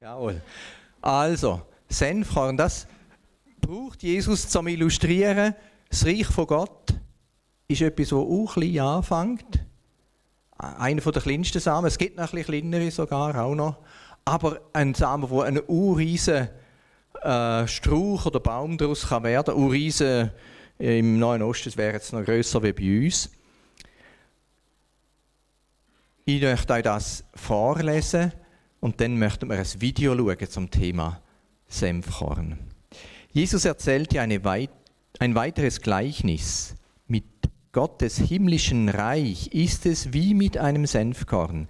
Jawohl. Also, Senfkorn, das braucht Jesus zum Illustrieren. Das Reich von Gott ist etwas, das auch klein anfängt. Einer der kleinsten Samen. Es gibt noch ein kleinere sogar auch noch. Aber ein Samen, wo ein urriesen äh, Strauch oder Baum daraus kann werden kann. Urriesen im Neuen Osten wäre jetzt noch grösser wie bei uns. Ich möchte euch das vorlesen und dann möchten wir ein Video schauen zum Thema Senfkorn. Jesus erzählte eine weit, ein weiteres Gleichnis. Mit Gottes himmlischen Reich ist es wie mit einem Senfkorn,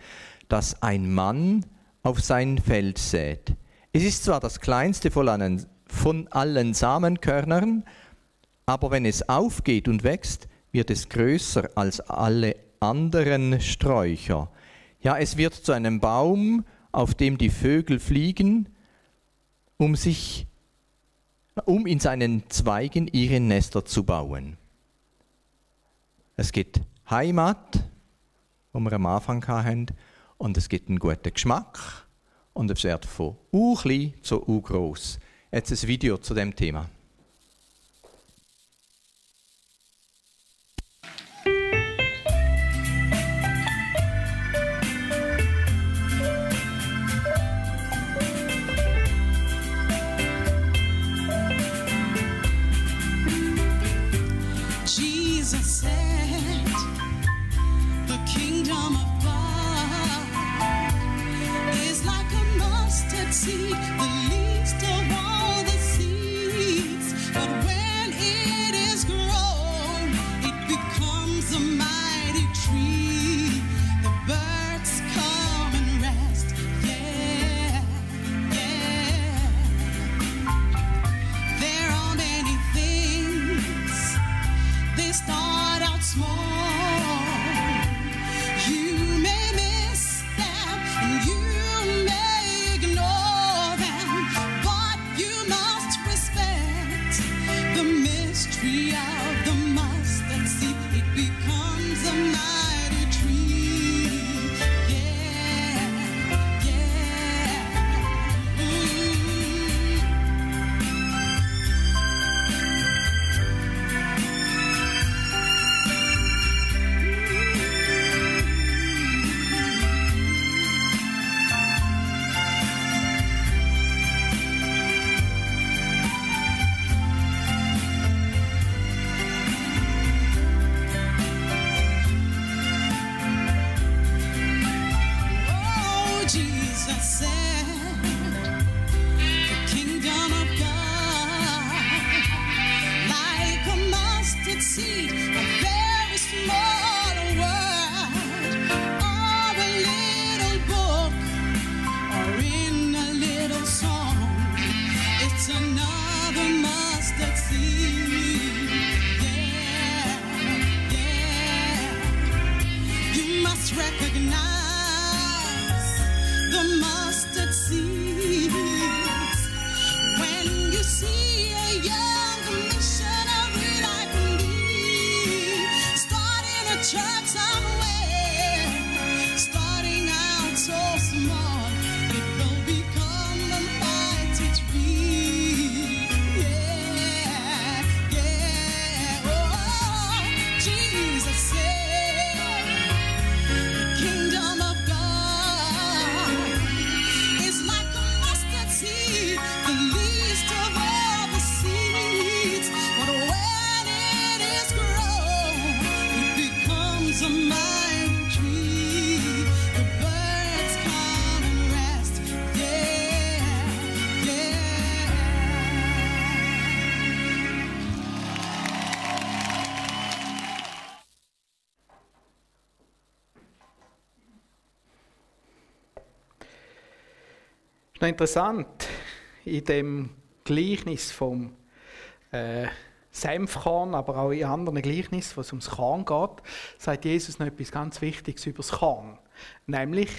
das ein Mann auf sein Feld sät. Es ist zwar das kleinste von allen Samenkörnern, aber wenn es aufgeht und wächst, wird es größer als alle anderen Sträucher. Ja, es wird zu einem Baum, auf dem die Vögel fliegen, um sich um in seinen Zweigen ihre Nester zu bauen. Es gibt Heimat, wo wir am Anfang hatten, und es gibt einen guten Geschmack und es wird von u klein zu u groß. Jetzt ein Video zu dem Thema. Noch interessant, in dem Gleichnis vom äh, Senfkorn, aber auch in anderen Gleichnissen, wo es ums Korn geht, sagt Jesus noch etwas ganz Wichtiges über das Korn. Nämlich,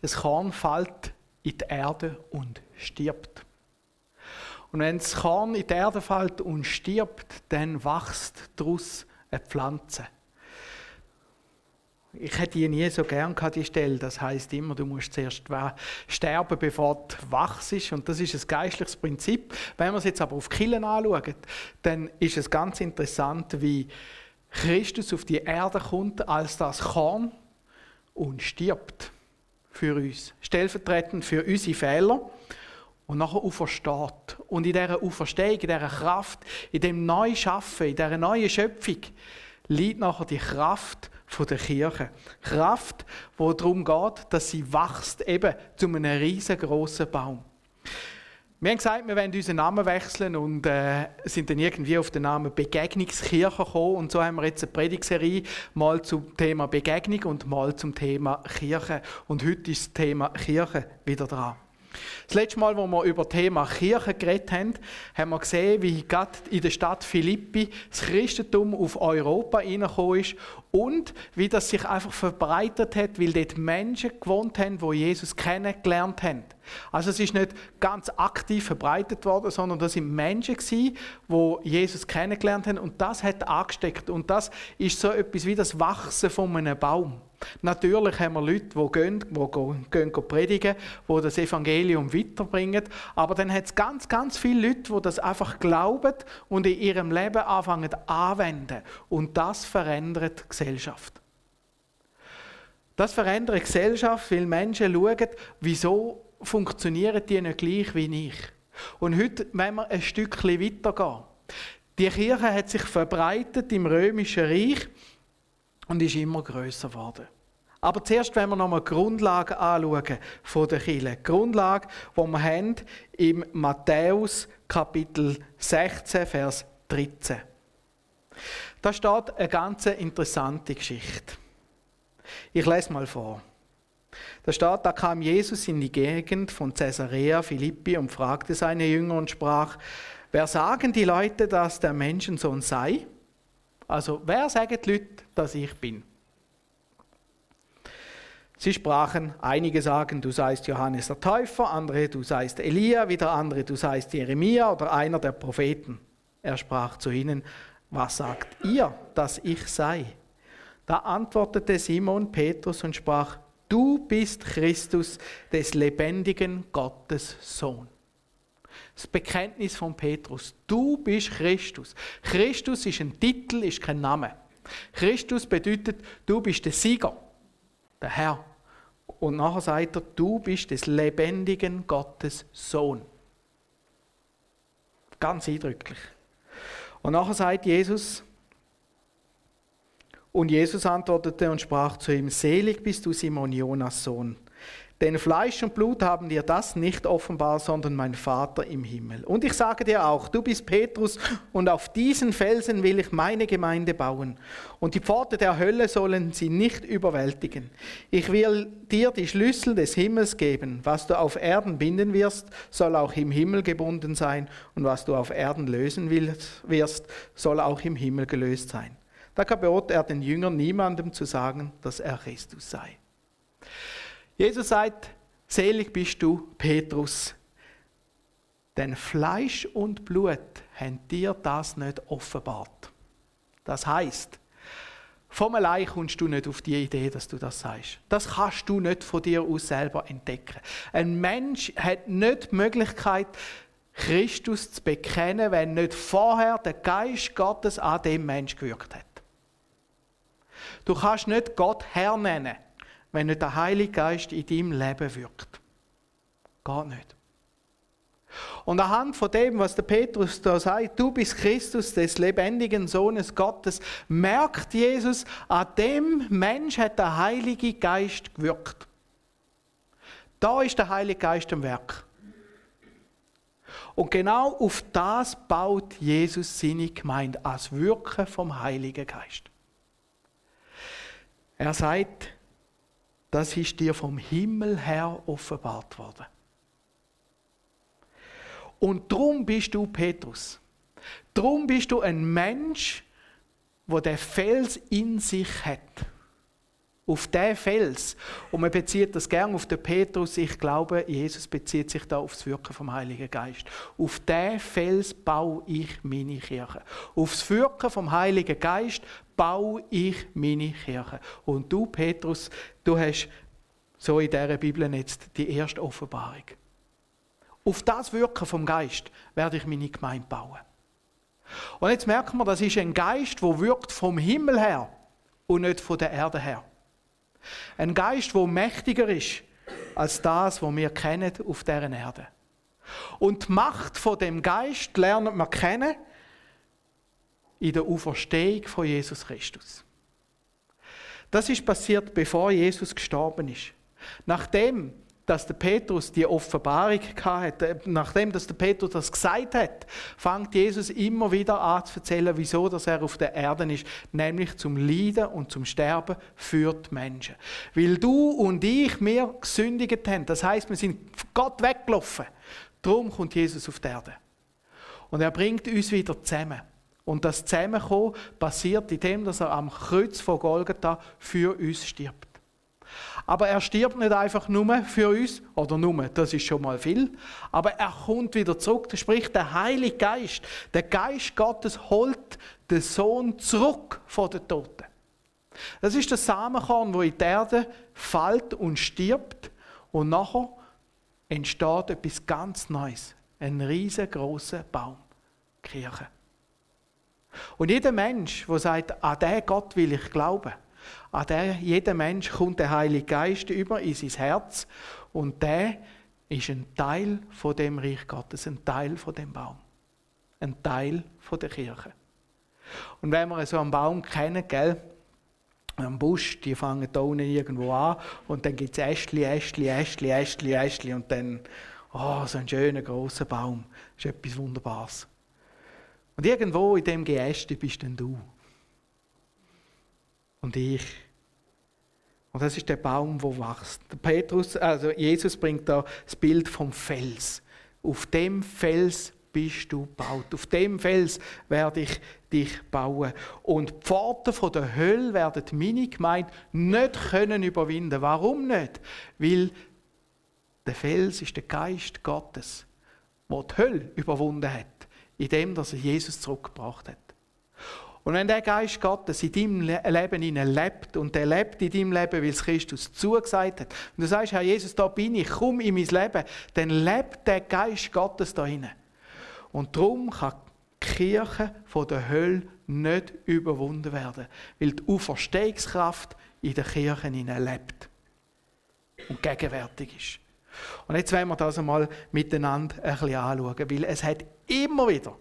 das Korn fällt in die Erde und stirbt. Und wenn das Korn in die Erde fällt und stirbt, dann wächst daraus eine Pflanze. Ich hätte die nie so gern gehabt, die Stelle. Das heißt immer, du musst zuerst sterben, bevor du wachst. Und das ist ein geistliches Prinzip. Wenn wir es jetzt aber auf Killen anschauen, dann ist es ganz interessant, wie Christus auf die Erde kommt als das Korn und stirbt für uns. Stellvertretend für unsere Fehler. Und nachher aufersteht. Und in dieser Auferstehung, in dieser Kraft, in dem neuen Schaffen, in dieser neuen Schöpfung, liegt nachher die Kraft der Kirche. Kraft, wo darum geht, dass sie wächst eben zu einem riesengroßen Baum. Wir haben gesagt, wir wollen unseren Namen wechseln und äh, sind dann irgendwie auf den Namen Begegnungskirche gekommen. Und so haben wir jetzt eine Predigserie mal zum Thema Begegnung und mal zum Thema Kirche. Und heute ist das Thema Kirche wieder dran. Das letzte Mal, wo wir über das Thema Kirche geredet haben, haben wir gesehen, wie gerade in der Stadt Philippi das Christentum auf Europa hineingekommen ist und wie das sich einfach verbreitet hat, weil dort Menschen gewohnt haben, die Jesus kennengelernt haben. Also es ist nicht ganz aktiv verbreitet worden, sondern das sind Menschen gewesen, die Jesus kennengelernt haben und das hat angesteckt und das ist so etwas wie das Wachsen von einem Baum. Natürlich haben wir Leute, die gehen, die gehen, gehen predigen, die das Evangelium weiterbringen. Aber dann hat es ganz, ganz viele Leute, die das einfach glauben und in ihrem Leben anfangen anwenden. Und das verändert die Gesellschaft. Das verändert die Gesellschaft, weil Menschen schauen, wieso funktionieren die nicht gleich wie ich. Und heute wenn wir ein Stückchen weitergehen. Die Kirche hat sich verbreitet im römischen Reich und ist immer größer geworden. Aber zuerst wenn wir nochmal die Grundlage anschauen von der Kirche. Die Grundlage, die wir haben im Matthäus Kapitel 16, Vers 13. Da steht eine ganz interessante Geschichte. Ich lese mal vor. Da steht, da kam Jesus in die Gegend von Caesarea Philippi und fragte seine Jünger und sprach, wer sagen die Leute, dass der Menschensohn sei? Also, wer sagen die Leute, dass ich bin? Sie sprachen, einige sagen, du seist Johannes der Täufer, andere, du seist Elia, wieder andere, du seist Jeremia oder einer der Propheten. Er sprach zu ihnen, was sagt ihr, dass ich sei? Da antwortete Simon Petrus und sprach, du bist Christus des lebendigen Gottes Sohn. Das Bekenntnis von Petrus, du bist Christus. Christus ist ein Titel, ist kein Name. Christus bedeutet, du bist der Sieger, der Herr. Und nachher sagt er, du bist des lebendigen Gottes Sohn. Ganz eindrücklich. Und nachher sagt Jesus, und Jesus antwortete und sprach zu ihm, selig bist du Simon Jonas Sohn, denn Fleisch und Blut haben dir das nicht offenbar, sondern mein Vater im Himmel. Und ich sage dir auch, du bist Petrus, und auf diesen Felsen will ich meine Gemeinde bauen. Und die Pforte der Hölle sollen sie nicht überwältigen. Ich will dir die Schlüssel des Himmels geben. Was du auf Erden binden wirst, soll auch im Himmel gebunden sein. Und was du auf Erden lösen wirst, soll auch im Himmel gelöst sein. Da gebot er den Jüngern niemandem zu sagen, dass er Christus sei. Jesus sagt, selig bist du, Petrus, denn Fleisch und Blut haben dir das nicht offenbart. Das heißt, vom allein kommst du nicht auf die Idee, dass du das sagst. Das kannst du nicht von dir aus selber entdecken. Ein Mensch hat nicht die Möglichkeit, Christus zu bekennen, wenn nicht vorher der Geist Gottes an dem Mensch gewirkt hat. Du kannst nicht Gott Herr nennen, wenn nicht der Heilige Geist in deinem Leben wirkt. Geht nicht. Und anhand von dem, was der Petrus da sagt, du bist Christus, des lebendigen Sohnes Gottes, merkt Jesus, an dem Mensch hat der Heilige Geist gewirkt. Da ist der Heilige Geist am Werk. Und genau auf das baut Jesus seine Gemeinde, als Wirken vom Heiligen Geist. Er sagt, das ist dir vom Himmel her offenbart worden. Und drum bist du Petrus. Drum bist du ein Mensch, wo der Fels in sich hat. Auf den Fels. Und man bezieht das gern auf den Petrus. Ich glaube, Jesus bezieht sich da auf das Wirken vom Heiligen Geist. Auf den Fels baue ich meine Kirche. Auf das Wirken vom Heiligen Geist baue ich meine Kirche. Und du, Petrus, du hast so in dieser Bibel jetzt die erste Offenbarung. Auf das Wirken vom Geist werde ich meine Gemeinde bauen. Und jetzt merken wir, das ist ein Geist, der wirkt vom Himmel her und nicht von der Erde her. Ein Geist, der mächtiger ist als das, was wir kennen auf dieser Erde. Und die Macht von dem Geist lernen wir kennen in der Auferstehung von Jesus Christus. Das ist passiert, bevor Jesus gestorben ist. Nachdem dass der Petrus die Offenbarung hatte, äh, nachdem dass der Petrus das gesagt hat, fängt Jesus immer wieder an zu erzählen, wieso er auf der Erde ist, nämlich zum Leiden und zum Sterben für die Menschen. Weil du und ich mir gesündigt haben, das heißt, wir sind Gott weggelaufen. Darum kommt Jesus auf die Erde. Und er bringt uns wieder zusammen. Und das Zusammenkommen passiert in dem, dass er am Kreuz von Golgatha für uns stirbt. Aber er stirbt nicht einfach nur für uns, oder nur, das ist schon mal viel, aber er kommt wieder zurück. Das spricht der Heilige Geist. Der Geist Gottes holt den Sohn zurück von den Toten. Das ist das Samenkorn, wo in die Erde fällt und stirbt und nachher entsteht etwas ganz Neues. Ein riesengroßer Baum. Kirche. Und jeder Mensch, der sagt, an den Gott will ich glauben, an den, jeder Mensch kommt der Heilige Geist über in sein Herz und der ist ein Teil von dem Reich Gottes, ein Teil von dem Baum, ein Teil von der Kirche. Und wenn wir so einen Baum kennen, gell, am Busch, die fangen da unten irgendwo an und dann gibt es Ästli, Ästli, Ästli, Ästli, Ästli und dann, oh, so ein schöner, großer Baum. Das ist etwas Wunderbares. Und irgendwo in dem Geäste bist dann du. Und ich. Und das ist der Baum, wo wächst. Petrus, also Jesus bringt da das Bild vom Fels. Auf dem Fels bist du gebaut. Auf dem Fels werde ich dich bauen. Und die Pforten der Hölle werden meine Gemeinde nicht können überwinden. Warum nicht? Weil der Fels ist der Geist Gottes, der die Hölle überwunden hat, indem er Jesus zurückgebracht hat. Und wenn der Geist Gottes in deinem Leben lebt und er lebt in deinem Leben, weil es Christus zugesagt hat, und du sagst, Herr Jesus, da bin ich, komm in mein Leben, dann lebt der Geist Gottes da hinein. Und darum kann die Kirche von der Hölle nicht überwunden werden, weil die Auferstehungskraft in der Kirche lebt und gegenwärtig ist. Und jetzt wollen wir das einmal miteinander ein bisschen anschauen, weil es hat immer wieder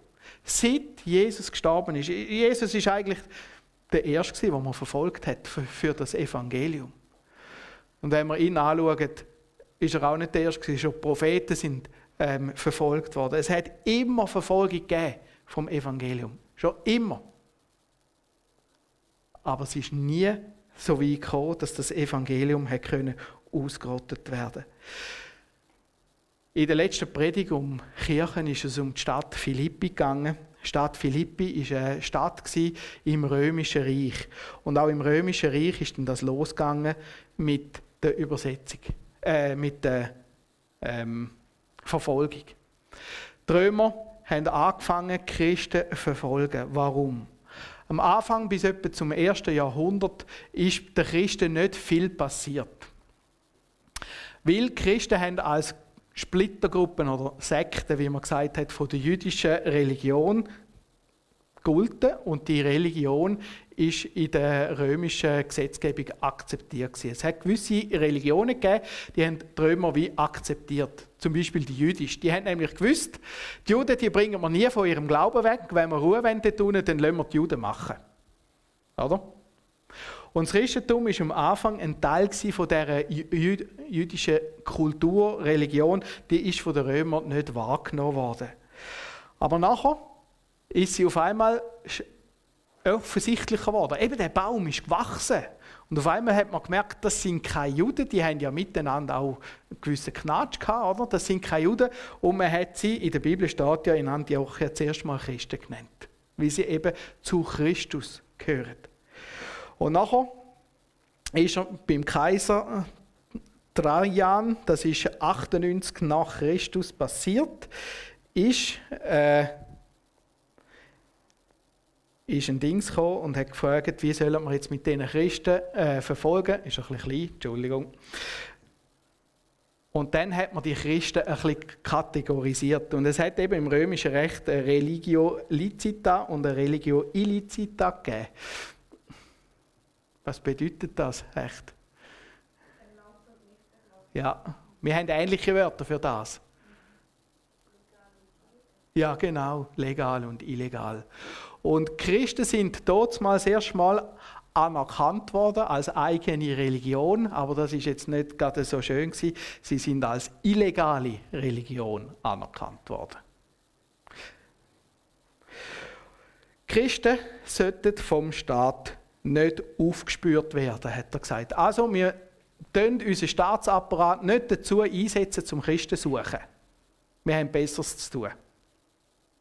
Seit Jesus gestorben ist. Jesus ist eigentlich der Erste, den man verfolgt hat für das Evangelium. Und wenn wir ihn anschauen, ist er auch nicht der Erste, schon Propheten sind ähm, verfolgt worden. Es hat immer Verfolgung vom Evangelium. Schon immer. Aber es ist nie so weit gekommen, dass das Evangelium hat ausgerottet werden in der letzten Predigt um Kirchen ist es um die Stadt Philippi gegangen. Die Stadt Philippi war eine Stadt im Römischen Reich. Und auch im Römischen Reich ist dann das losgegangen mit der Übersetzung, äh, mit der ähm, Verfolgung. Die Römer haben angefangen, Christen zu verfolgen. Warum? Am Anfang bis etwa zum ersten Jahrhundert ist den Christen nicht viel passiert. Weil Christen haben als Splittergruppen oder Sekten, wie man gesagt hat, von der jüdischen Religion gelten und die Religion ist in der römischen Gesetzgebung akzeptiert. Es hat gewisse Religionen gegeben, die haben die Römer wie akzeptiert. Zum Beispiel die jüdische. Die haben nämlich gewusst, die Juden die bringen wir nie von ihrem Glauben weg. Wenn wir Ruhe tun dann lassen wir die Juden machen. Oder? Und das Christentum war am Anfang ein Teil von dieser jüdischen Kultur, Religion, die ist von den Römern nicht wahrgenommen worden. Aber nachher ist sie auf einmal offensichtlicher geworden. Eben der Baum ist gewachsen. Und auf einmal hat man gemerkt, das sind keine Juden, die haben ja miteinander auch einen gewissen Knatsch gehabt, oder? Das sind keine Juden. Und man hat sie, in der Bibel steht ja in Antiochia zuerst mal Christen genannt, weil sie eben zu Christus gehören. Und nachher ist er beim Kaiser Trajan, das ist 98 nach Christus passiert, ist äh, ist ein Dings gekommen und hat gefragt, wie sollen wir jetzt mit diesen Christen äh, verfolgen. Ist ein bisschen klein, Entschuldigung. Und dann hat man die Christen ein bisschen kategorisiert. Und es hat eben im römischen Recht eine Religio licita und eine Religio illicita gegeben. Was bedeutet das echt? Ja, wir haben ähnliche Wörter für das. Ja, genau, legal und illegal. Und Christen sind dort mal das erste Mal anerkannt worden als eigene Religion, aber das ist jetzt nicht gerade so schön gewesen. Sie sind als illegale Religion anerkannt worden. Christen sollten vom Staat nicht aufgespürt werden, hat er gesagt. Also wir tun unseren Staatsapparat nicht dazu einsetzen, zum Christen zu suchen. Wir haben Besseres zu tun.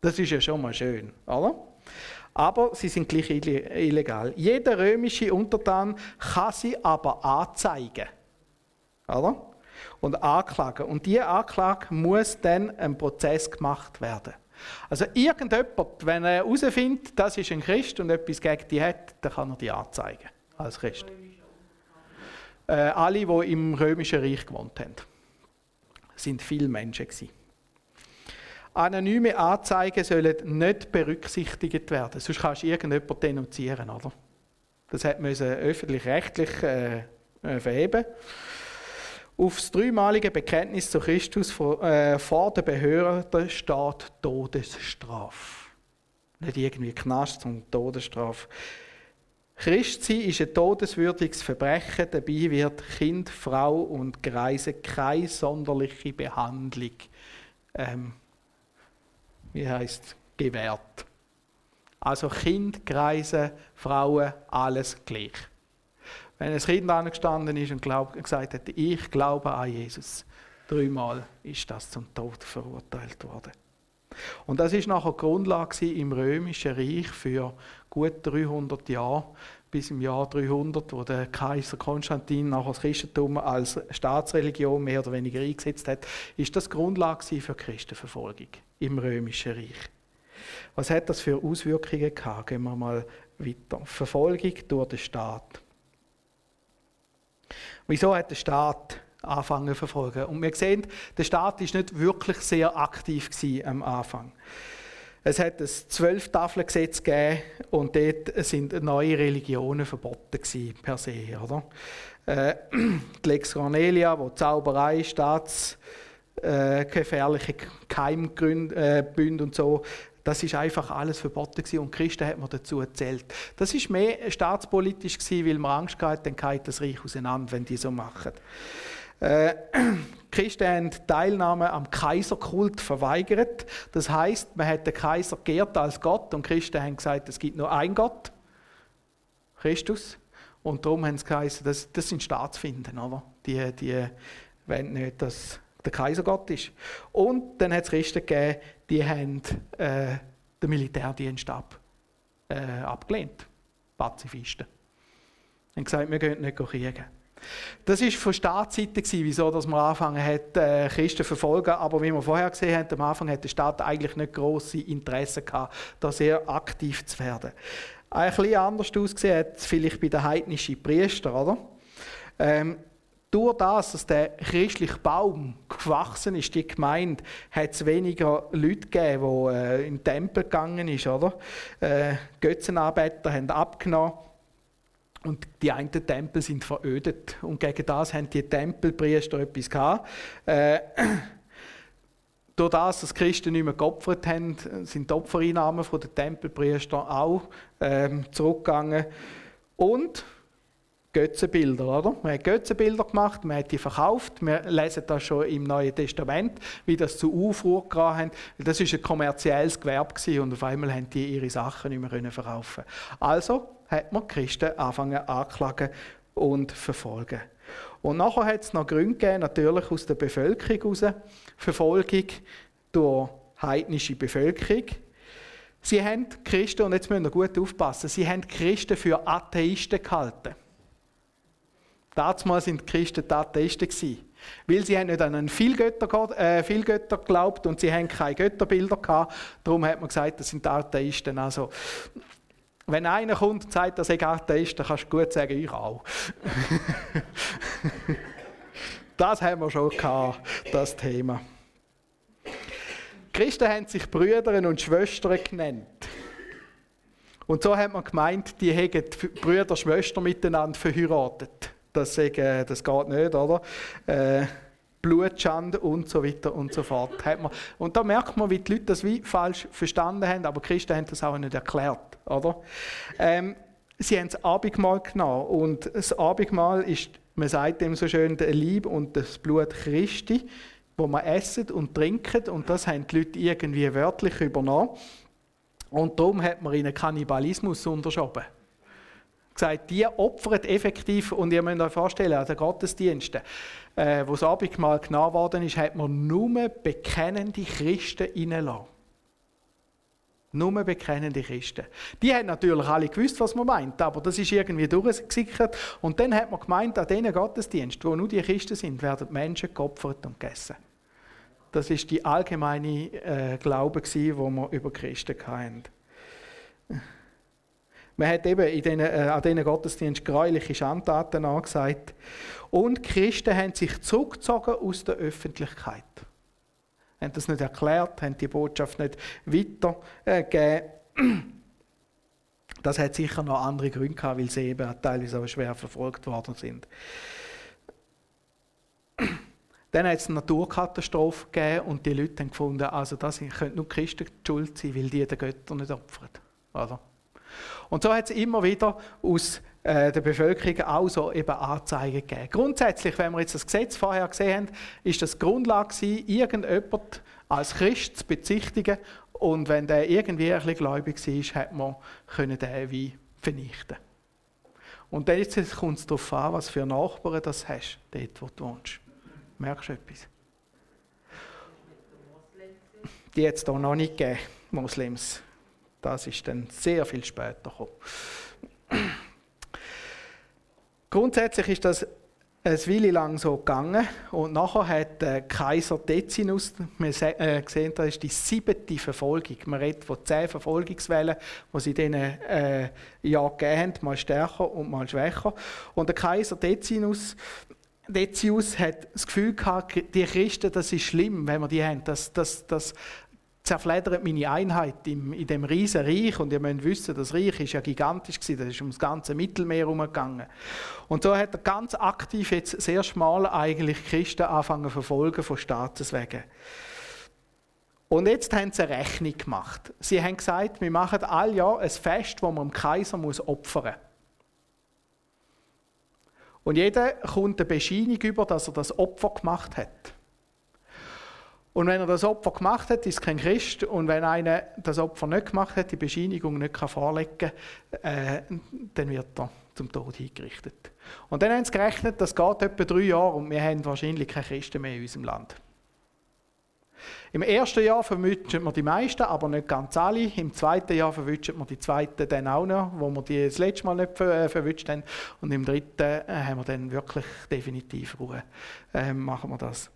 Das ist ja schon mal schön, oder? aber sie sind gleich illegal. Jeder römische Untertan kann sie aber anzeigen. Oder? Und anklagen. Und diese Anklage muss dann im Prozess gemacht werden. Also irgendjemand, wenn er herausfindet, das ist ein Christ und etwas gegen die hat, dann kann er die anzeigen als Christ. Äh, alle, die im römischen Reich gewohnt haben, sind viele Menschen gewesen. Anonyme Anzeigen sollen nicht berücksichtigt werden, sonst kannst du irgendjemanden denunzieren. Oder? Das hat müssen öffentlich-rechtlich äh, äh, verheben. Auf das dreimalige Bekenntnis zu Christus vor, äh, vor der Behörde steht Todesstrafe. Nicht irgendwie Knast, sondern Todesstrafe. Christsein ist ein todeswürdiges Verbrechen, dabei wird Kind, Frau und Greise keine sonderliche Behandlung ähm, wie heißt gewährt. Also Kind, Kreise, Frauen, alles gleich. Wenn ein Kind angestanden ist und glaub, gesagt hat, ich glaube an Jesus, dreimal ist das zum Tod verurteilt worden. Und das ist nachher die Grundlage im römischen Reich für gut 300 Jahre, bis im Jahr 300, wo der Kaiser Konstantin nachher das Christentum als Staatsreligion mehr oder weniger eingesetzt hat, ist das Grundlage für Christenverfolgung im römischen Reich. Was hat das für Auswirkungen gehabt? Gehen wir mal weiter. Verfolgung durch den Staat. Wieso hat der Staat angefangen zu verfolgen? Und wir sehen, der Staat ist nicht wirklich sehr aktiv am Anfang. Es hat ein Zwölf-Tafeln-Gesetz gegeben und dort sind neue Religionen verboten gewesen, per se. Oder? Äh, die Lex Cornelia, wo Zauberei, Staats äh, Keimbünde äh, und so. Das ist einfach alles verboten gewesen und Christen hat man dazu erzählt. Das ist mehr staatspolitisch gewesen, weil man Angst hatte, dann geht das Reich auseinander, wenn die so machen. Äh, Christen haben Teilnahme am Kaiserkult verweigert. Das heißt, man hat den Kaiser geehrt als Gott und Christen haben gesagt, es gibt nur einen Gott, Christus. Und darum haben sie geheißen, das, das sind Staatsfinden, oder? Die, die wollen nicht, dass der Kaiser Gott ist. Und dann hat es Christen gegeben, die haben äh, den Militärdienst ab, äh, abgelehnt. Pazifisten. Sie haben gesagt, wir gehen nicht kriegen. Das war von Staatsseite, wieso dass man angefangen hat, äh, Christen zu verfolgen. Aber wie wir vorher gesehen haben, am Anfang hat der Staat eigentlich nicht grosse Interesse gehabt, da sehr aktiv zu werden. Ein bisschen anders ausgesehen hat es vielleicht bei den heidnischen Priestern, oder? Ähm, durch das, dass der christliche Baum gewachsen ist, die Gemeinde, hat es weniger Leute gegeben, die äh, in den Tempel gegangen sind. Oder? Äh, Götzenarbeiter haben abgenommen und die einen Tempel sind verödet. Und gegen das haben die Tempelpriester etwas gehabt. Äh, durch das, dass Christen nicht mehr geopfert haben, sind die Opfereinnahmen der Tempelpriester auch ähm, zurückgegangen. Und Götzenbilder, oder? Man hat Götzenbilder gemacht, man hat die verkauft. Wir lesen das schon im Neuen Testament, wie das zu Aufruhr gebracht haben. Das ist ein kommerzielles Gewerbe und auf einmal haben die ihre Sachen nicht mehr verkaufen. Also hat man Christen anfangen anklagen und verfolgen. Und nachher hat es noch Gründe gegeben, natürlich aus der Bevölkerung heraus, Verfolgung durch heidnische Bevölkerung. Sie haben Christen, und jetzt müssen wir gut aufpassen, sie haben Christen für Atheisten gehalten. Damals sind die Christen Atheisten gewesen. Weil sie haben nicht an einen Vielgötter, äh, Vielgötter geglaubt und sie haben keine Götterbilder gehabt. Darum hat man gesagt, das sind Atheisten. Also, Wenn einer kommt und sagt, dass er Atheist dann kannst du gut sagen, ich auch. das haben wir schon gehabt, das Thema. Die Christen haben sich Brüder und Schwestern genannt. Und so hat man gemeint, die hätten Brüder und Schwestern miteinander verheiratet. Das, äh, das geht nicht, oder? Äh, Blutschande und so weiter und so fort. Und da merkt man, wie die Leute das wie falsch verstanden haben, aber Christen haben das auch nicht erklärt. Oder? Ähm, sie haben das Abendmahl genommen und das Abendmahl ist, man sagt dem so schön, der Lieb und das Blut Christi, wo man essen und trinken und das haben die Leute irgendwie wörtlich übernommen. Und darum hat man ihnen Kannibalismus unterschoben gesagt, die opfern effektiv, und ihr müsst euch vorstellen, an den Gottesdiensten, äh, wo das Abendmahl genommen worden ist, hat man nur bekennende Christen reingelassen. Nur bekennende Christen. Die haben natürlich alle gewusst, was man meint, aber das ist irgendwie durchgesickert. Und dann hat man gemeint, an diesen Gottesdiensten, wo nur die Christen sind, werden Menschen geopfert und gegessen. Das ist die allgemeine äh, Glaube, den wir über Christen hatten. Man hat eben in den, äh, an diesen Gottesdienst gräuliche Schandtaten angesagt. Und Christen haben sich zurückgezogen aus der Öffentlichkeit. Haben das nicht erklärt, haben die Botschaft nicht weitergegeben. Das hat sicher noch andere Gründe gehabt, weil sie eben teilweise auch schwer verfolgt worden sind. Dann hat es eine Naturkatastrophe gegeben und die Leute haben gefunden, also das können nur Christen schuld sein, weil die den Göttern nicht opfern. Oder? Und so hat es immer wieder aus äh, der Bevölkerung auch so eben Anzeigen gegeben. Grundsätzlich, wenn wir jetzt das Gesetz vorher gesehen haben, ist das Grundlage gewesen, irgendjemand als Christ zu bezichtigen und wenn der irgendwie ein bisschen gläubig war, hat man können den wie vernichten. Und dann kommt es darauf an, was für Nachbarn das hast, dort wo du wohnst. Merkst du etwas? Die hat es hier noch nicht gegeben, Moslems. Das ist dann sehr viel später gekommen. Grundsätzlich ist das eine Weile lang so gegangen und nachher hat der Kaiser Decinus, wir äh, sehen, das ist die siebte Verfolgung. Man redet von zehn Verfolgungswellen, die sie diesen äh, Jahren gegeben haben, mal stärker und mal schwächer. Und der Kaiser Decinus Decius hat das Gefühl gehabt, die Christen, das ist schlimm, wenn wir die haben. Das, das, das zerfleddert meine Einheit in, in dem riesen Reich. Und ihr müsst wissen, das Reich ist ja gigantisch gewesen. Das ist ums ganze Mittelmeer herumgegangen. Und so hat er ganz aktiv jetzt sehr schmal eigentlich Christen anfangen verfolgen von Staates wegen. Und jetzt haben sie eine Rechnung gemacht. Sie haben gesagt, wir machen all Jahr ein Fest, wo man dem Kaiser muss opfern muss. Und jeder kommt eine Bescheinung über, dass er das Opfer gemacht hat. Und wenn er das Opfer gemacht hat, ist kein Christ. Und wenn einer das Opfer nicht gemacht hat, die Bescheinigung nicht vorlegen kann, äh, dann wird er zum Tod hingerichtet. Und dann haben sie gerechnet, das geht etwa drei Jahre und wir haben wahrscheinlich keine Christen mehr in unserem Land. Im ersten Jahr verwünschen wir die meisten, aber nicht ganz alle. Im zweiten Jahr verwünschen wir die zweiten dann auch noch, wo wir die das letzte Mal nicht äh, verwünscht haben. Und im dritten äh, haben wir dann wirklich definitiv Ruhe. Äh, machen wir das.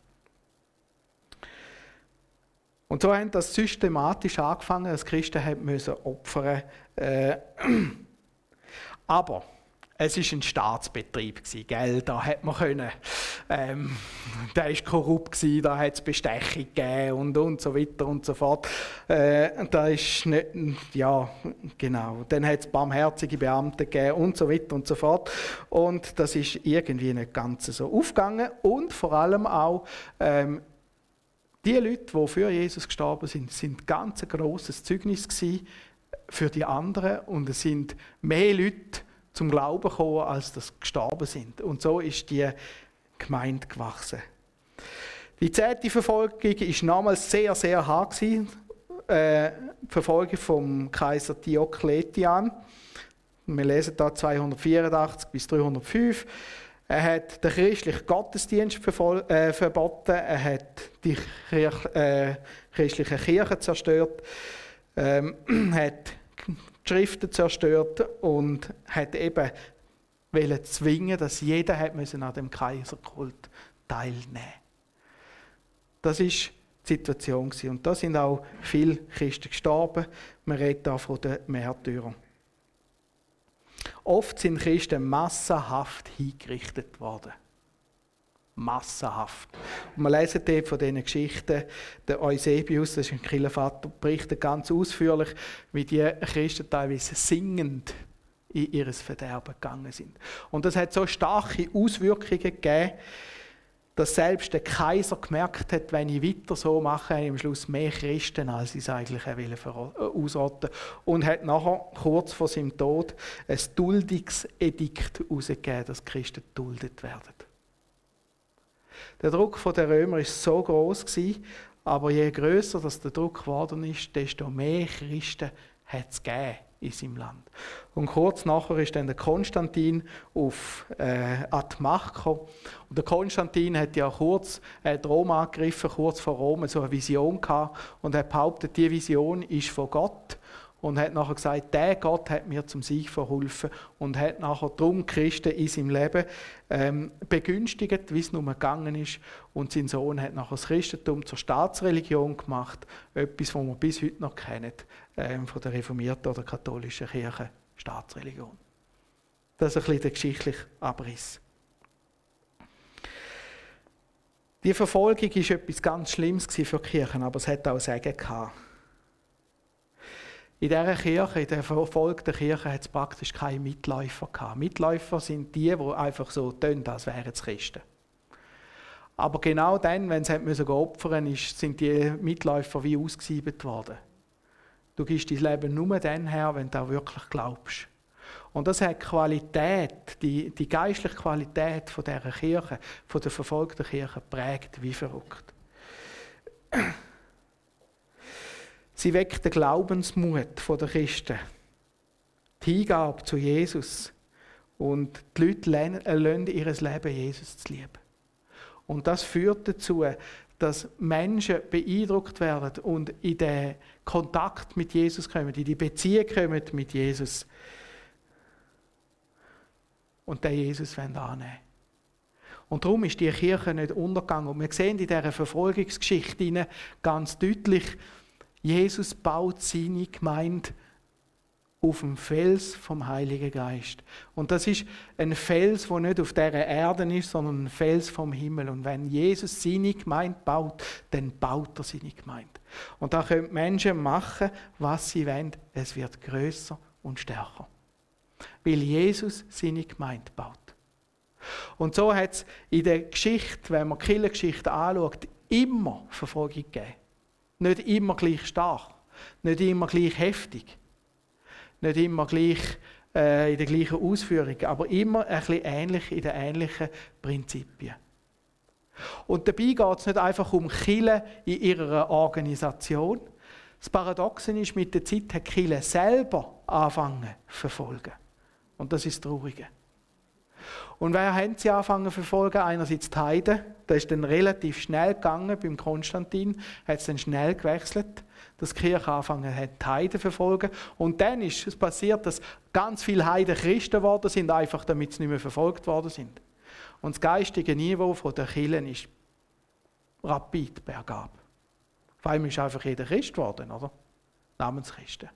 Und so haben das systematisch angefangen, dass Christen haben müssen opfern. Äh, aber es ist ein Staatsbetrieb gewesen? Da hat man können, ähm, der ist korrupt da hat es Bestechung gegeben und und so weiter und so fort. Äh, da ist nicht, ja, genau. Dann hat es barmherzige Beamte gegeben und so weiter und so fort. Und das ist irgendwie nicht ganz so aufgegangen und vor allem auch ähm, die Leute, die für Jesus gestorben sind, sind ganz ein grosses Zeugnis für die anderen und es sind mehr Leute zum Glauben gekommen, als das gestorben sind. Und so ist die Gemeinde gewachsen. Die zehnte Verfolgung war nochmals sehr, sehr hart. Äh, die Verfolgung vom Kaiser Diokletian. Wir lesen da 284 bis 305. Er hat den christlichen Gottesdienst äh, verboten. Er hat die Kirche, äh, christliche Kirche zerstört. Ähm, hat die Schriften zerstört und hat eben wollen zwingen, dass jeder hat müssen an dem Kaiserkult teilnehmen. Das ist die Situation und da sind auch viele Christen gestorben. Man redet da von den Märtyrern. Oft sind Christen massenhaft hingerichtet worden. Massenhaft. Und wir lesen dort von diesen Geschichten, der Eusebius, das ist ein Kirchenvater, berichtet ganz ausführlich, wie die Christen teilweise singend in ihr Verderben gegangen sind. Und das hat so starke Auswirkungen gegeben, dass selbst der Kaiser gemerkt hat, wenn ich weiter so mache, habe ich am Schluss mehr Christen, als ich es eigentlich äh, ausrotten Und hat nachher, kurz vor seinem Tod, ein Duldungsedikt herausgegeben, dass Christen geduldet werden. Der Druck der Römer war so groß aber je größer der Druck geworden ist, desto mehr Christen hat es gegeben in seinem Land. Und kurz nachher ist dann der Konstantin auf, äh, an die Macht gekommen. Und der Konstantin hat ja kurz äh, Rom angegriffen, kurz vor Rom, so eine Vision gehabt und er behauptet, diese Vision ist von Gott und hat nachher gesagt, der Gott hat mir zum Sieg verholfen und hat nachher drum Christen in seinem Leben ähm, begünstigt, wie es nur gegangen ist. Und sein Sohn hat nachher das Christentum zur Staatsreligion gemacht, etwas, was wir bis heute noch kennen, ähm, von der reformierten oder katholischen Kirche, Staatsreligion. Das ist ein bisschen der geschichtliche Abriss. Die Verfolgung war etwas ganz Schlimmes für die Kirchen, aber es hat auch Sagen gehabt. In dieser Kirche, in der verfolgten Kirche, hat es praktisch keine Mitläufer gehabt. Mitläufer sind die, die einfach so tun, als wären es Christen. Aber genau dann, wenn sie müssen opfern mussten, sind die Mitläufer wie ausgesiebet worden. Du gibst dein Leben nur dann her, wenn du auch wirklich glaubst. Und das hat Qualität, die, die geistliche Qualität von dieser Kirche, von der verfolgten Kirche, prägt wie verrückt. Sie weckt den Glaubensmut der Christen, die Hingabe zu Jesus und die Leute lernen ihr Leben Jesus zu lieben. Und das führt dazu, dass Menschen beeindruckt werden und in den Kontakt mit Jesus kommen, in die Beziehung kommen mit Jesus. Und den Jesus annehmen Und darum ist die Kirche nicht untergegangen. Und wir sehen in dieser Verfolgungsgeschichte ganz deutlich, Jesus baut seine Gemeinde auf dem Fels vom Heiligen Geist. Und das ist ein Fels, der nicht auf dieser Erde ist, sondern ein Fels vom Himmel. Und wenn Jesus seine Gemeinde baut, dann baut er seine Gemeinde. Und da können Menschen machen, was sie wollen. Es wird größer und stärker. Weil Jesus seine Gemeinde baut. Und so hat es in der Geschichte, wenn man Kirchengeschichte anschaut, immer Verfolgung gegeben. Nicht immer gleich stark, nicht immer gleich heftig, nicht immer gleich äh, in der gleichen Ausführung, aber immer ein bisschen ähnlich in den ähnlichen Prinzipien. Und dabei geht es nicht einfach um Kille in ihrer Organisation. Das Paradoxe ist, mit der Zeit hat Kille selber angefangen zu verfolgen. Und das ist das Traurige. Und wer haben sie angefangen zu verfolgen? Einerseits die Heiden. Das ist dann relativ schnell gegangen beim Konstantin. Hat es dann schnell gewechselt, dass die Kirche angefangen hat, die Heiden zu verfolgen. Und dann ist es passiert, dass ganz viele Heiden Christen geworden sind, einfach damit sie nicht mehr verfolgt worden sind. Und das geistige Niveau der Kirchen ist rapid bergab. Vor allem ist einfach jeder Christ geworden, oder? Namens Christen.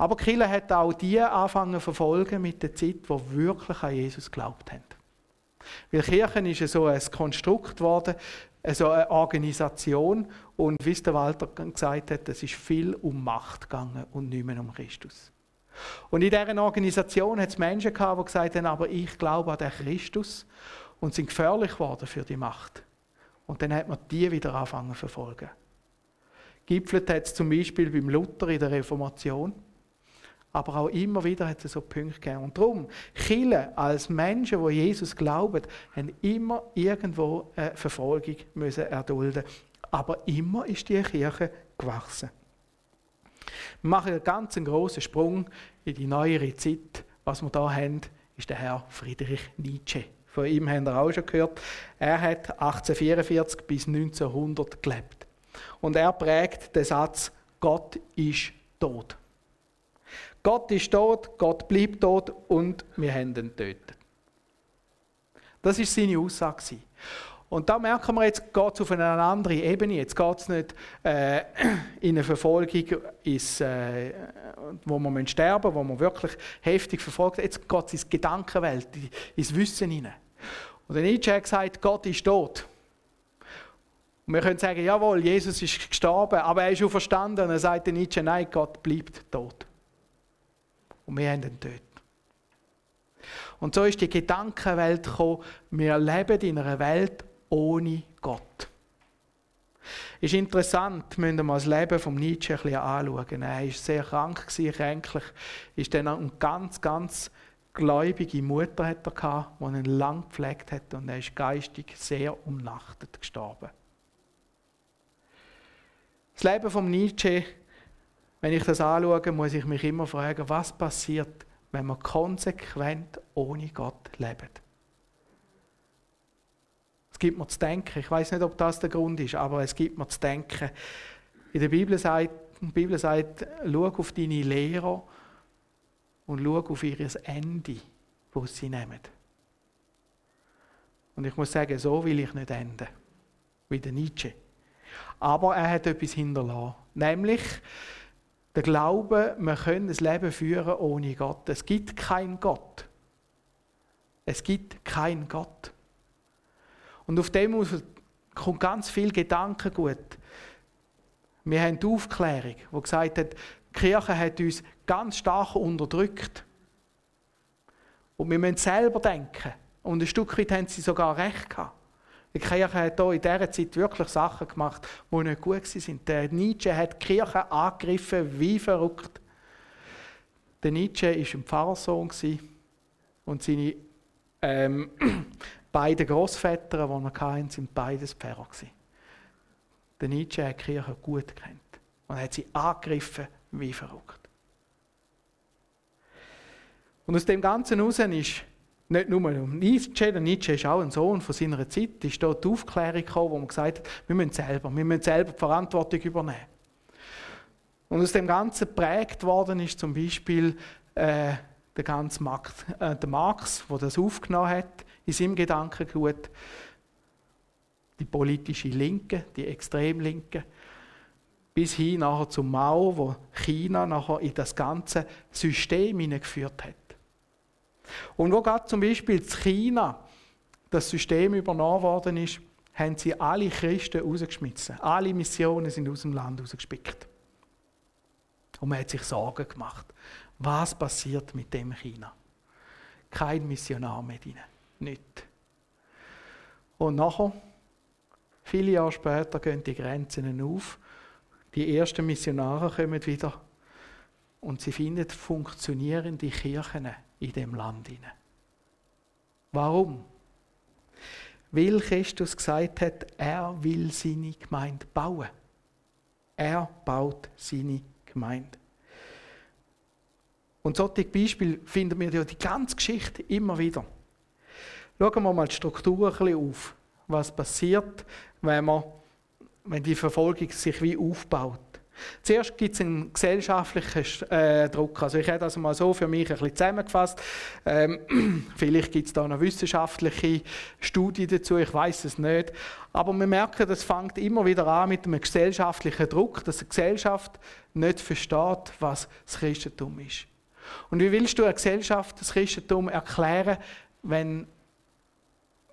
Aber Kille hat auch die angefangen zu verfolgen mit der Zeit, die wirklich an Jesus geglaubt haben. Weil Kirchen ist so ein Konstrukt geworden, so eine Organisation. Und wie es der Walter gesagt hat, es ist viel um Macht gegangen und nicht mehr um Christus. Und in dieser Organisation hat es Menschen gehabt, die gesagt haben, aber ich glaube an den Christus und sind gefährlich geworden für die Macht. Und dann hat man die wieder angefangen zu verfolgen. Gipfelt hat es zum Beispiel beim Luther in der Reformation. Aber auch immer wieder hat es so Punkte gegeben. Und darum, Chile als Menschen, die Jesus glauben, haben immer irgendwo eine Verfolgung müssen erdulden. Aber immer ist die Kirche gewachsen. Wir machen einen ganz großen Sprung in die neuere Zeit. Was wir hier haben, ist der Herr Friedrich Nietzsche. Von ihm haben wir auch schon gehört. Er hat 1844 bis 1900 gelebt. Und er prägt den Satz, Gott ist tot. Gott ist tot, Gott bleibt tot und wir haben ihn getötet. Das ist seine Aussage. Und da merken wir, jetzt geht es auf eine andere Ebene. Jetzt geht es nicht äh, in eine Verfolgung, ins, äh, wo man sterben wo man wirklich heftig verfolgt Jetzt geht es in die Gedankenwelt, ins Wissen hinein. Und der Nietzsche hat gesagt, Gott ist tot. Und wir können sagen, jawohl, Jesus ist gestorben, aber er ist auch verstanden. Und er sagt der Nietzsche, nein, Gott bleibt tot. Und wir haben ihn tot. Und so ist die Gedankenwelt gekommen, wir leben in einer Welt ohne Gott. Ist interessant, müssen wir das Leben von Nietzsche ein bisschen anschauen. Er war sehr krank, kränklich, ist dann eine ganz, ganz gläubige Mutter hat er gehabt, die ihn lang gepflegt hat und er ist geistig sehr umnachtet gestorben. Das Leben von Nietzsche, wenn ich das anschaue, muss ich mich immer fragen, was passiert, wenn man konsequent ohne Gott lebt. Es gibt mir zu denken. Ich weiß nicht, ob das der Grund ist, aber es gibt mir zu denken. In der Bibel sagt, die Bibel sagt, schau auf deine Lehrer und schau auf ihr Ende, wo sie nehmen. Und ich muss sagen, so will ich nicht enden, wie der Nietzsche. Aber er hat etwas hinterlassen, nämlich der Glaube, wir können ein Leben führen ohne Gott. Es gibt keinen Gott. Es gibt keinen Gott. Und auf dem kommt ganz viel Gedankengut. Wir haben die Aufklärung, die gesagt hat, die Kirche hat uns ganz stark unterdrückt. Und wir müssen selber denken. Und ein Stück weit haben sie sogar recht gehabt. Die Kirche hat hier in dieser Zeit wirklich Sachen gemacht, die nicht gut waren. Der Nietzsche hat die Kirche angegriffen wie verrückt. Der Nietzsche war ein Pfarrersohn und seine ähm, beiden Großväter, die er hatte, sind beides Pfarrer. Der Nietzsche hat die Kirche gut kennt und hat sie angegriffen wie verrückt. Und aus dem Ganzen heraus ist nicht nur um Nietzsche, der Nietzsche ist auch ein Sohn von seiner Zeit, ist dort die Aufklärung gekommen, wo man gesagt hat, wir müssen selber, wir müssen selber die Verantwortung übernehmen. Und aus dem Ganzen geprägt worden ist zum Beispiel äh, der ganze Marx, äh, der Marx, der das aufgenommen hat, in seinem Gedankengut, die politische Linke, die Extremlinke, bis hin nachher zum Mao, wo China nachher in das ganze System hineingeführt hat. Und wo gerade zum Beispiel in China das System übernommen worden ist, haben sie alle Christen rausgeschmissen. Alle Missionen sind aus dem Land rausgespickt. Und man hat sich Sorgen gemacht. Was passiert mit dem China? Kein Missionar mehr drin. Nicht. Und nachher, viele Jahre später, gehen die Grenzen auf. Die ersten Missionare kommen wieder. Und sie finden funktionierende Kirchen in dem Land hinein. Warum? Weil Christus gesagt hat, er will seine Gemeinde bauen. Er baut seine Gemeinde. Und solche Beispiele finden wir ja die ganze Geschichte immer wieder. Schauen wir mal die Struktur ein bisschen auf. Was passiert, wenn, man, wenn die Verfolgung sich wie aufbaut. Zuerst gibt es einen gesellschaftlichen äh, Druck. Also ich habe das mal so für mich ein bisschen zusammengefasst. Ähm, vielleicht gibt es da noch wissenschaftliche Studien dazu, ich weiß es nicht. Aber wir merken, das fängt immer wieder an mit einem gesellschaftlichen Druck, dass die Gesellschaft nicht versteht, was das Christentum ist. Und wie willst du einer Gesellschaft das Christentum erklären, wenn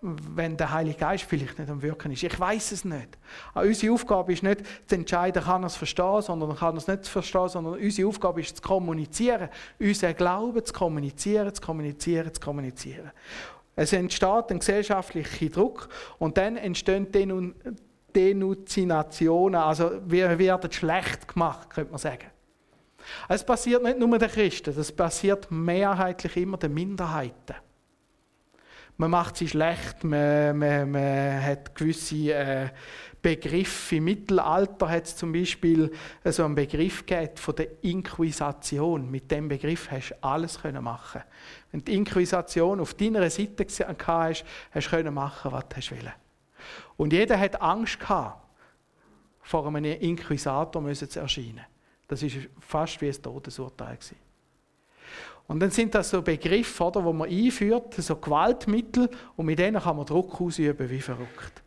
wenn der Heilige Geist vielleicht nicht am Wirken ist. Ich weiß es nicht. unsere Aufgabe ist nicht zu entscheiden, kann er es verstehen, sondern kann er es nicht verstehen, sondern unsere Aufgabe ist zu kommunizieren, unseren Glauben zu kommunizieren, zu kommunizieren, zu kommunizieren. Es entsteht ein gesellschaftlicher Druck und dann entstehen Denun Denunziationen, also wir werden schlecht gemacht, könnte man sagen. Es passiert nicht nur den Christen, das passiert mehrheitlich immer den Minderheiten man macht sie schlecht, man, man, man hat gewisse äh, Begriffe. Im Mittelalter hat es zum Beispiel äh, so einen Begriff gegeben von der Inquisition. Mit dem Begriff hast du alles können machen. Wenn die Inquisition auf deiner Seite hast, hast du machen, was du willst. Und jeder hat Angst gehabt, vor einem Inquisitor zu erscheinen. Das ist fast wie ein Todesurteil gewesen. Und dann sind das so Begriffe, oder, wo man einführt, so Gewaltmittel, und mit denen kann man Druck ausüben wie verrückt.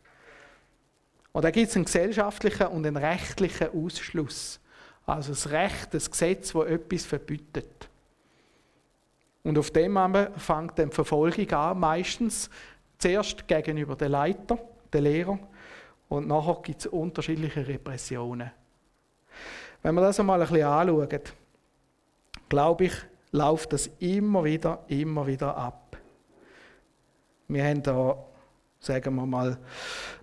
Und da gibt es einen gesellschaftlichen und einen rechtlichen Ausschluss. Also das Recht, das Gesetz, das etwas verbietet. Und auf dem fängt dann die Verfolgung an, meistens zuerst gegenüber den Leiter, den Lehrer, und nachher gibt es unterschiedliche Repressionen. Wenn wir das einmal ein bisschen anschauen, glaube ich, läuft das immer wieder, immer wieder ab. Wir haben da, sagen wir mal,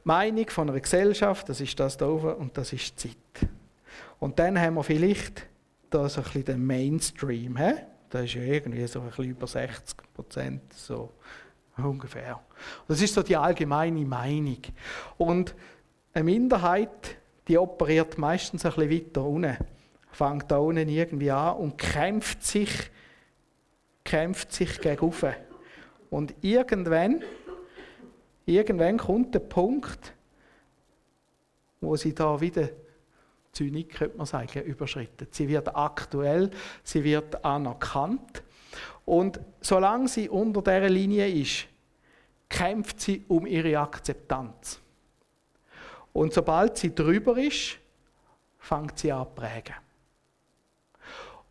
Meinung von einer Gesellschaft, das ist das da oben und das ist die Zeit. Und dann haben wir vielleicht da so ein bisschen den Mainstream. He? Das ist ja irgendwie so ein bisschen über 60 Prozent, so ungefähr. Das ist so die allgemeine Meinung. Und eine Minderheit, die operiert meistens ein bisschen weiter unten, fängt da unten irgendwie an und kämpft sich, kämpft sich gegen Und irgendwann, irgendwann kommt der Punkt, wo sie da wieder Zynik, könnte man sagen, überschritten. Sie wird aktuell, sie wird anerkannt. Und solange sie unter dieser Linie ist, kämpft sie um ihre Akzeptanz. Und sobald sie drüber ist, fängt sie an zu prägen.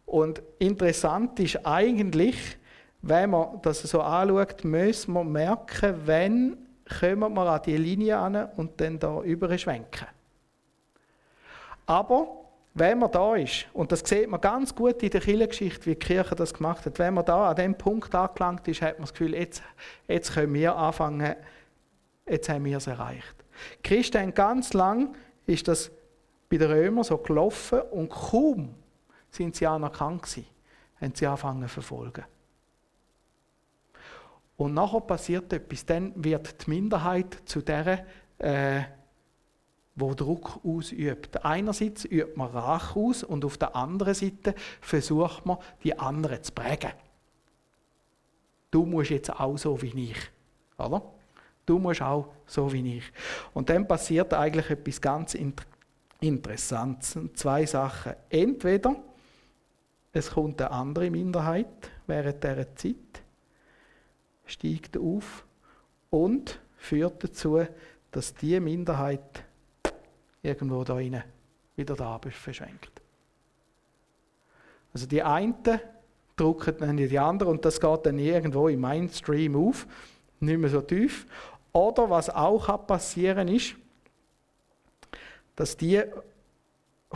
Und interessant ist eigentlich, wenn man das so anschaut, müssen wir merken, wenn kommen wir an die Linie an und dann da überschwenken. Aber wenn man da ist, und das sieht man ganz gut in der Kirchengeschichte, wie die Kirche das gemacht hat, wenn man da an dem Punkt angelangt ist, hat man das Gefühl, jetzt, jetzt können wir anfangen, jetzt haben wir es erreicht. Die Christen ganz lang ist das bei den Römern so gelaufen und kaum sind sie anerkannt gewesen, haben sie angefangen zu verfolgen. Und nachher passiert etwas, dann wird die Minderheit zu der äh, wo Druck ausübt. Einerseits übt man Rach aus und auf der anderen Seite versucht man, die anderen zu prägen. Du musst jetzt auch so wie ich. Oder? Du musst auch so wie ich. Und dann passiert eigentlich etwas ganz Interessantes. Zwei Sachen. Entweder es kommt eine andere Minderheit während dieser Zeit, steigt auf und führt dazu, dass die Minderheit irgendwo da rein wieder da verschwenkt. Also die einen drucken dann die anderen und das geht dann irgendwo im Mainstream auf, nicht mehr so tief. Oder was auch passieren ist, dass die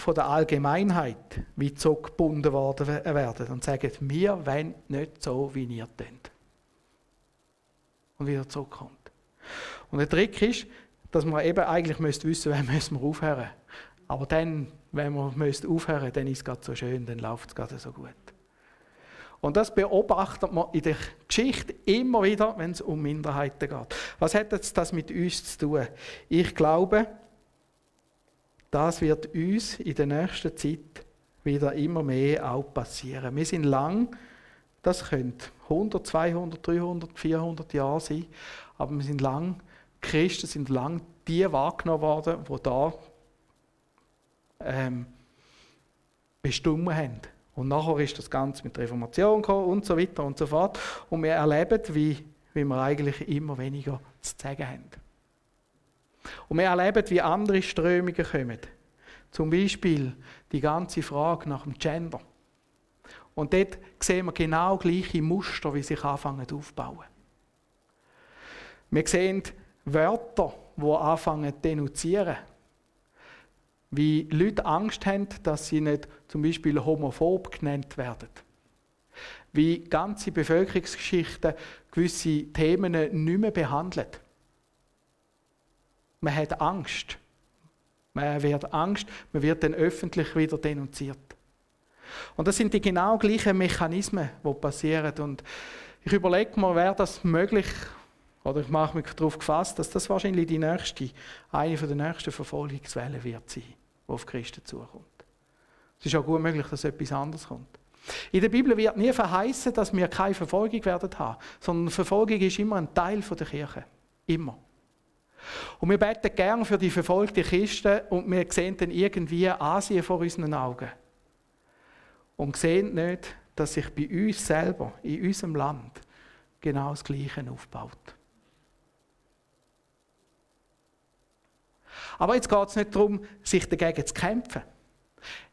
von der Allgemeinheit wie so gebunden werden und sagen, wir wollen nicht so, wie ihr denkt. Und wieder zurückkommt. Und der Trick ist, dass man eben eigentlich müsste wissen, wann müssen wir aufhören. Aber dann, wenn wir müssen aufhören, dann ist es gerade so schön, dann läuft es gerade so gut. Und das beobachtet man in der Geschichte immer wieder, wenn es um Minderheiten geht. Was hat jetzt das mit uns zu tun? Ich glaube, das wird uns in der nächsten Zeit wieder immer mehr auch passieren. Wir sind lang, das könnte 100, 200, 300, 400 Jahre sein, aber wir sind lang Christen sind lang die wahrgenommen worden, die da ähm, bestimmt haben. Und nachher ist das Ganze mit der Reformation gekommen und so weiter und so fort. Und wir erleben, wie, wie wir eigentlich immer weniger zu sagen haben. Und wir erleben, wie andere Strömungen kommen. Zum Beispiel die ganze Frage nach dem Gender. Und dort sehen wir genau gleiche Muster, wie sich anfangen aufzubauen. Wir sehen Wörter, die anfangen zu denunzieren. Wie Leute Angst haben, dass sie nicht zum Beispiel homophob genannt werden. Wie ganze Bevölkerungsgeschichten gewisse Themen nicht mehr behandelt. Man hat Angst. Man wird Angst, man wird dann öffentlich wieder denunziert. Und das sind die genau gleichen Mechanismen, die passieren. Und ich überlege mir, wäre das möglich, oder ich mache mich darauf gefasst, dass das wahrscheinlich die nächste, eine der nächsten Verfolgungswellen wird sein, die auf Christen zukommt. Es ist auch gut möglich, dass etwas anderes kommt. In der Bibel wird nie verheißen, dass wir keine Verfolgung werden haben, sondern Verfolgung ist immer ein Teil der Kirche. Immer. Und wir beten gern für die verfolgten Christen und wir sehen dann irgendwie Asien vor unseren Augen. Und sehen nicht, dass sich bei uns selber, in unserem Land, genau das Gleiche aufbaut. Aber jetzt geht es nicht darum, sich dagegen zu kämpfen.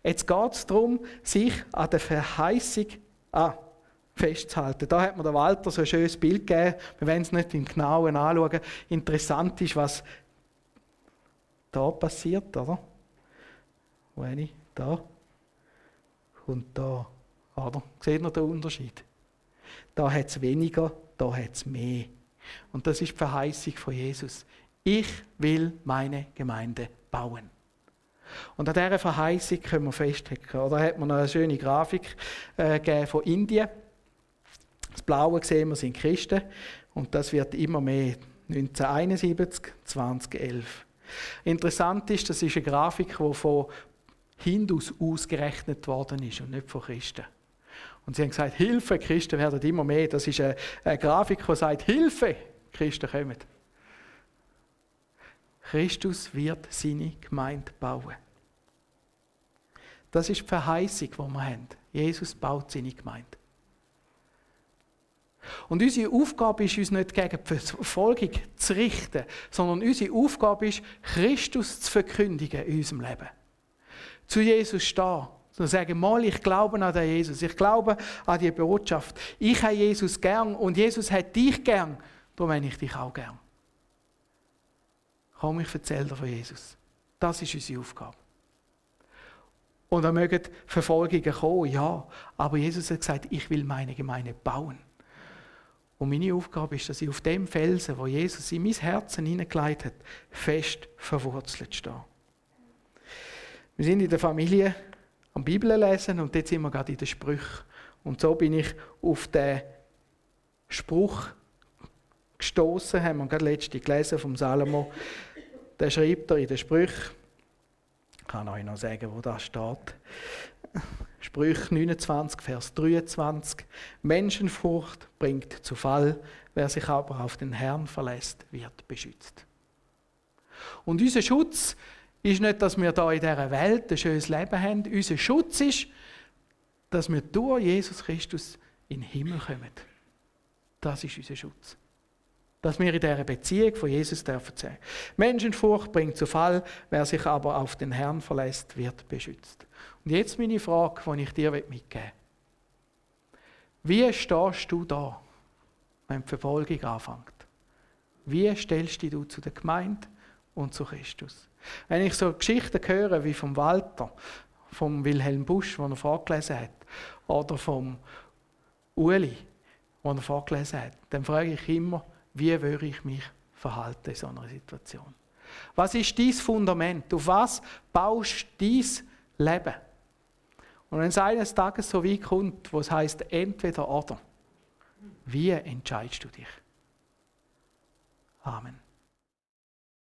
Jetzt geht es darum, sich an der Verheißung ah, festzuhalten. Da hat mir der Walter so ein schönes Bild gegeben. Wir werden es nicht im Genauen anschauen. Interessant ist, was da passiert, oder? Wo ich? Da. Und da. Oder? Seht ihr den Unterschied? Da hat es weniger, da hat es mehr. Und das ist die Verheißung von Jesus. Ich will meine Gemeinde bauen. Und an dieser Verheißung können wir festhalten. Da hat man noch eine schöne Grafik äh, von Indien. Das Blaue sehen wir sind Christen und das wird immer mehr. 1971, 2011. Interessant ist, das ist eine Grafik, die von Hindus ausgerechnet worden ist und nicht von Christen. Und sie haben gesagt, Hilfe, Christen werden immer mehr. Das ist eine, eine Grafik, die sagt, Hilfe, Christen kommen. Christus wird seine Gemeinde bauen. Das ist die Verheißung, die wir haben. Jesus baut seine Gemeinde. Und unsere Aufgabe ist, uns nicht gegen die Verfolgung zu richten, sondern unsere Aufgabe ist, Christus zu verkündigen in unserem Leben. Zu Jesus stehen. Zu sagen, mal, ich glaube an den Jesus. Ich glaube an die Botschaft. Ich habe Jesus gern und Jesus hat dich gern. Darum habe ich dich auch gern. Komm, ich erzähle dir von Jesus. Das ist unsere Aufgabe. Und da mögen Verfolgungen kommen, ja. Aber Jesus hat gesagt, ich will meine Gemeinde bauen. Und meine Aufgabe ist, dass ich auf dem Felsen, wo Jesus in mein Herzen hineingelegt hat, fest verwurzelt stehe. Wir sind in der Familie am Bibel lesen und jetzt sind wir gerade in den Sprüchen. Und so bin ich auf den Spruch gestoßen, haben wir gerade letzte gelesen vom Salomo. Der schreibt er in den Sprüchen. Ich kann euch noch sagen, wo das steht. Sprüch 29, Vers 23. Menschenfurcht bringt zu Fall, wer sich aber auf den Herrn verlässt, wird beschützt. Und unser Schutz ist nicht, dass wir da in dieser Welt ein schönes Leben haben. Unser Schutz ist, dass wir durch Jesus Christus in den Himmel kommen. Das ist unser Schutz. Dass wir in dieser Beziehung von Jesus dürfen sein. Menschenfurcht bringt zu Fall, wer sich aber auf den Herrn verlässt, wird beschützt. Und jetzt meine Frage, die ich dir mitgeben will. Wie stehst du da, wenn die Verfolgung anfängt? Wie stellst du dich zu der Gemeinde und zu Christus? Wenn ich so Geschichten höre wie vom Walter, vom Wilhelm Busch, den er vorgelesen hat, oder vom Uli, den er vorgelesen hat, dann frage ich immer, wie würde ich mich verhalten in so einer Situation? Was ist dein Fundament? Auf was baust du dein Leben? Und wenn es eines Tages so wie kommt, wo es heißt entweder oder, wie entscheidest du dich? Amen.